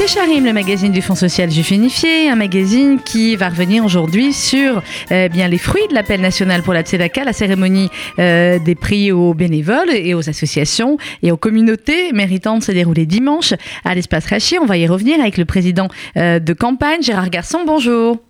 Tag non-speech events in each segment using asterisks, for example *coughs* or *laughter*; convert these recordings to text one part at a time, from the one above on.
Kécharim, le magazine du Fonds social juif unifié, un magazine qui va revenir aujourd'hui sur euh, bien les fruits de l'appel national pour la Tzedaka, la cérémonie euh, des prix aux bénévoles et aux associations et aux communautés méritantes se dérouler dimanche à l'espace Rachi. On va y revenir avec le président euh, de campagne, Gérard Garçon. Bonjour.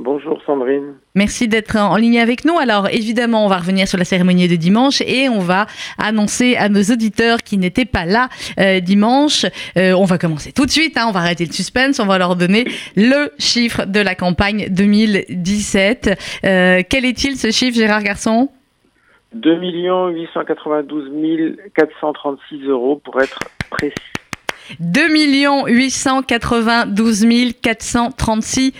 Bonjour Sandrine. Merci d'être en ligne avec nous. Alors évidemment, on va revenir sur la cérémonie de dimanche et on va annoncer à nos auditeurs qui n'étaient pas là euh, dimanche. Euh, on va commencer tout de suite, hein, on va arrêter le suspense, on va leur donner le chiffre de la campagne 2017. Euh, quel est-il ce chiffre, Gérard Garçon? 2 892 436 euros pour être précis. 2 892 436 euros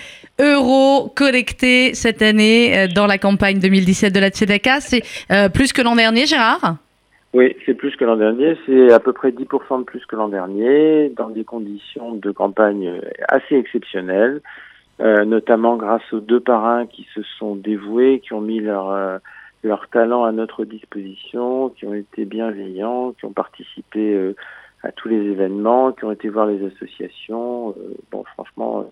collectés cette année euh, dans la campagne 2017 de la Tzedaka. C'est euh, plus que l'an dernier, Gérard? Oui, c'est plus que l'an dernier. C'est à peu près 10% de plus que l'an dernier, dans des conditions de campagne assez exceptionnelles, euh, notamment grâce aux deux parrains qui se sont dévoués, qui ont mis leur leur talent à notre disposition, qui ont été bienveillants, qui ont participé à tous les événements, qui ont été voir les associations. bon, franchement,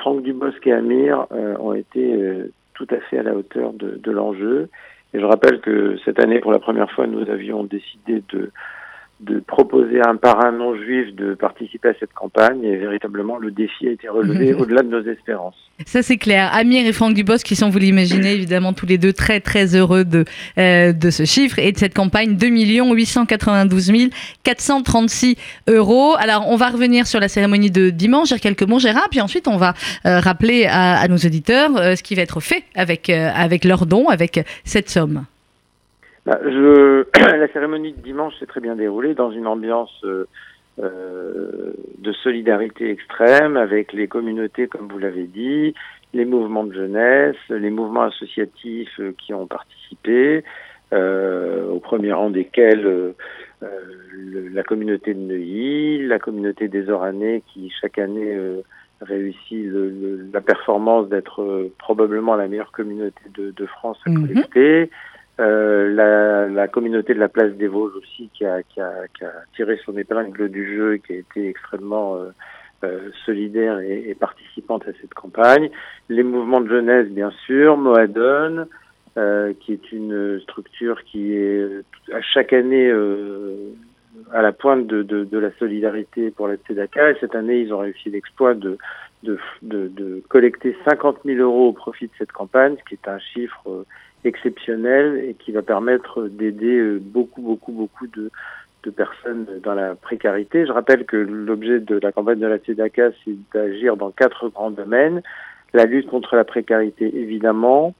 Franck Dubosc et Amir euh, ont été euh, tout à fait à la hauteur de, de l'enjeu. Et je rappelle que cette année, pour la première fois, nous avions décidé de de proposer à un parrain non juif de participer à cette campagne et véritablement le défi a été relevé *laughs* au-delà de nos espérances. Ça c'est clair. Amir et Franck Dubos qui sont, vous l'imaginez, évidemment tous les deux très très heureux de, euh, de ce chiffre et de cette campagne 2 892 436 euros. Alors on va revenir sur la cérémonie de dimanche, dire quelques mots Gérard, puis ensuite on va euh, rappeler à, à, nos auditeurs euh, ce qui va être fait avec, avec leurs dons, avec cette somme. Bah, je... *clears throat* la cérémonie de dimanche s'est très bien déroulée dans une ambiance euh, euh, de solidarité extrême avec les communautés, comme vous l'avez dit, les mouvements de jeunesse, les mouvements associatifs euh, qui ont participé, euh, au premier rang desquels euh, le, la communauté de Neuilly, la communauté des Oranais qui chaque année réussit le, le, la performance d'être probablement la meilleure communauté de, de France à mhm. collecter. Euh, la, la, communauté de la place des Vosges aussi qui a, qui, a, qui a, tiré son épingle du jeu et qui a été extrêmement euh, euh, solidaire et, et, participante à cette campagne. Les mouvements de jeunesse, bien sûr, Moadon, euh, qui est une structure qui est à chaque année à la pointe de, de, de, la solidarité pour la Tzedaka. Et cette année, ils ont réussi l'exploit de, de, collecter 50 000 euros au profit de cette campagne, ce qui est un chiffre exceptionnel et qui va permettre d'aider euh, beaucoup, beaucoup, beaucoup de, personnes dans la précarité. Je rappelle que l'objet de la campagne de la Tzedaka, c'est d'agir dans quatre grands domaines. La lutte contre la précarité, évidemment,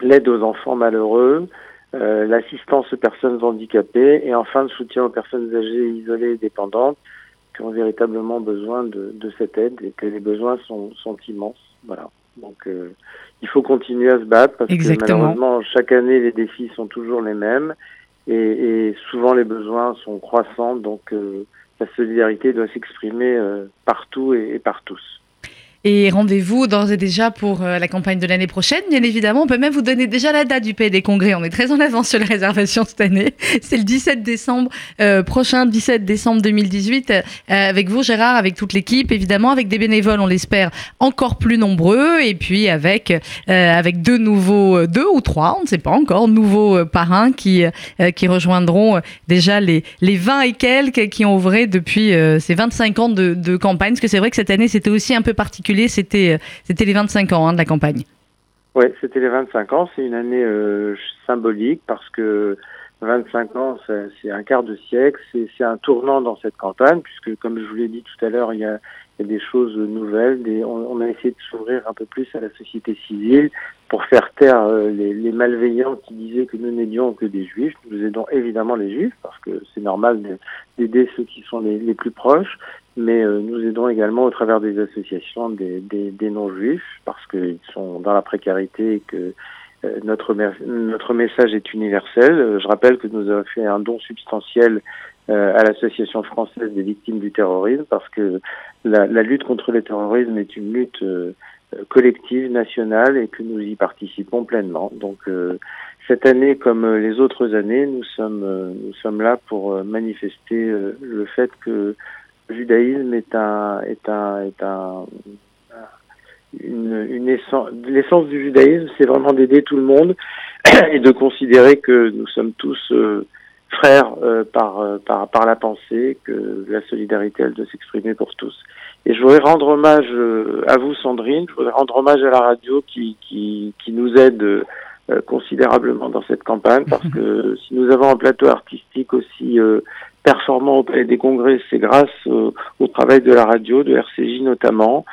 l'aide aux enfants malheureux, euh, l'assistance aux personnes handicapées et enfin le soutien aux personnes âgées, isolées et dépendantes qui ont véritablement besoin de, de cette aide et que les besoins sont, sont immenses. Voilà. Donc euh, il faut continuer à se battre parce Exactement. que malheureusement chaque année les défis sont toujours les mêmes et, et souvent les besoins sont croissants donc euh, la solidarité doit s'exprimer euh, partout et, et par tous. Et rendez-vous d'ores et déjà pour euh, la campagne de l'année prochaine. Bien évidemment, on peut même vous donner déjà la date du Pays des Congrès. On est très en avance sur les réservations cette année. *laughs* C'est le 17 décembre euh, prochain, 17 décembre 2018, euh, avec vous Gérard, avec toute l'équipe, évidemment, avec des bénévoles, on l'espère, encore plus nombreux, et puis avec avec deux nouveaux, deux ou trois, on ne sait pas encore, nouveaux parrains qui qui rejoindront déjà les les 20 et quelques qui ont ouvré depuis ces 25 ans de campagne. Parce que c'est vrai que cette année, c'était aussi un peu particulier c'était c'était les 25 ans hein, de la campagne. Oui, c'était les 25 ans. C'est une année euh, symbolique parce que 25 ans, c'est un quart de siècle. C'est un tournant dans cette campagne puisque, comme je vous l'ai dit tout à l'heure, il y a des choses nouvelles. Des, on, on, a essayé de s'ouvrir un peu plus à la société civile pour faire taire euh, les, les, malveillants qui disaient que nous n'aidions que des juifs. Nous aidons évidemment les juifs parce que c'est normal d'aider ceux qui sont les, plus proches, mais euh, nous aidons également au travers des associations des, des, des non-juifs parce qu'ils sont dans la précarité et que euh, notre, notre message est universel. Je rappelle que nous avons fait un don substantiel à l'Association française des victimes du terrorisme parce que la, la, lutte contre le terrorisme est une lutte euh, collective, nationale et que nous y participons pleinement. Donc euh, cette année, comme les autres années, nous sommes, nous sommes là pour manifester le fait que le judaïsme est un est un est un une, une essence l'essence du judaïsme c'est vraiment d'aider tout le monde *coughs* et de considérer que nous sommes tous euh, frères euh, par, euh, par par la pensée que la solidarité elle doit s'exprimer pour tous et je voudrais rendre hommage à vous Sandrine je voudrais rendre hommage à la radio qui qui qui nous aide considérablement dans cette campagne parce que *laughs* si nous avons un plateau artistique aussi performant au Palais des Congrès, c'est grâce au travail de la radio, de RCJ notamment.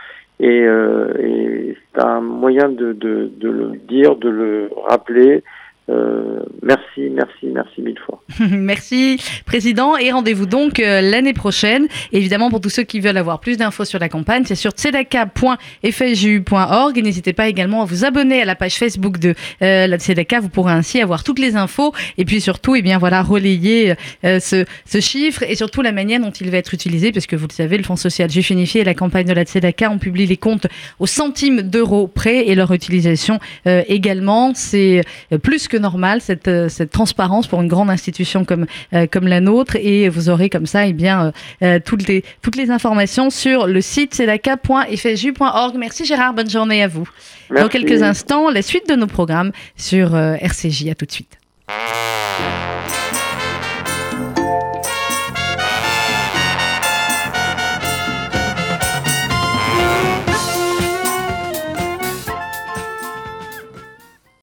Et, euh, et c'est un moyen de, de, de, le dire, de le rappeler euh, merci, merci, merci mille fois. *laughs* merci, Président. Et rendez-vous donc euh, l'année prochaine. évidemment, pour tous ceux qui veulent avoir plus d'infos sur la campagne, c'est sur tzedaka.fju.org. Et n'hésitez pas également à vous abonner à la page Facebook de euh, la Tzedaka. Vous pourrez ainsi avoir toutes les infos. Et puis surtout, eh bien, voilà, relayer ce, ce, chiffre et surtout la manière dont il va être utilisé. Parce que vous le savez, le Fonds social juif unifié et la campagne de la Tzedaka, on publie les comptes au centime d'euros près et leur utilisation également. C'est plus que normal cette, euh, cette transparence pour une grande institution comme, euh, comme la nôtre et vous aurez comme ça eh bien, euh, toutes, les, toutes les informations sur le site sedaka.fju.org. Merci Gérard, bonne journée à vous. Dans quelques instants, la suite de nos programmes sur RCJ. À tout de suite.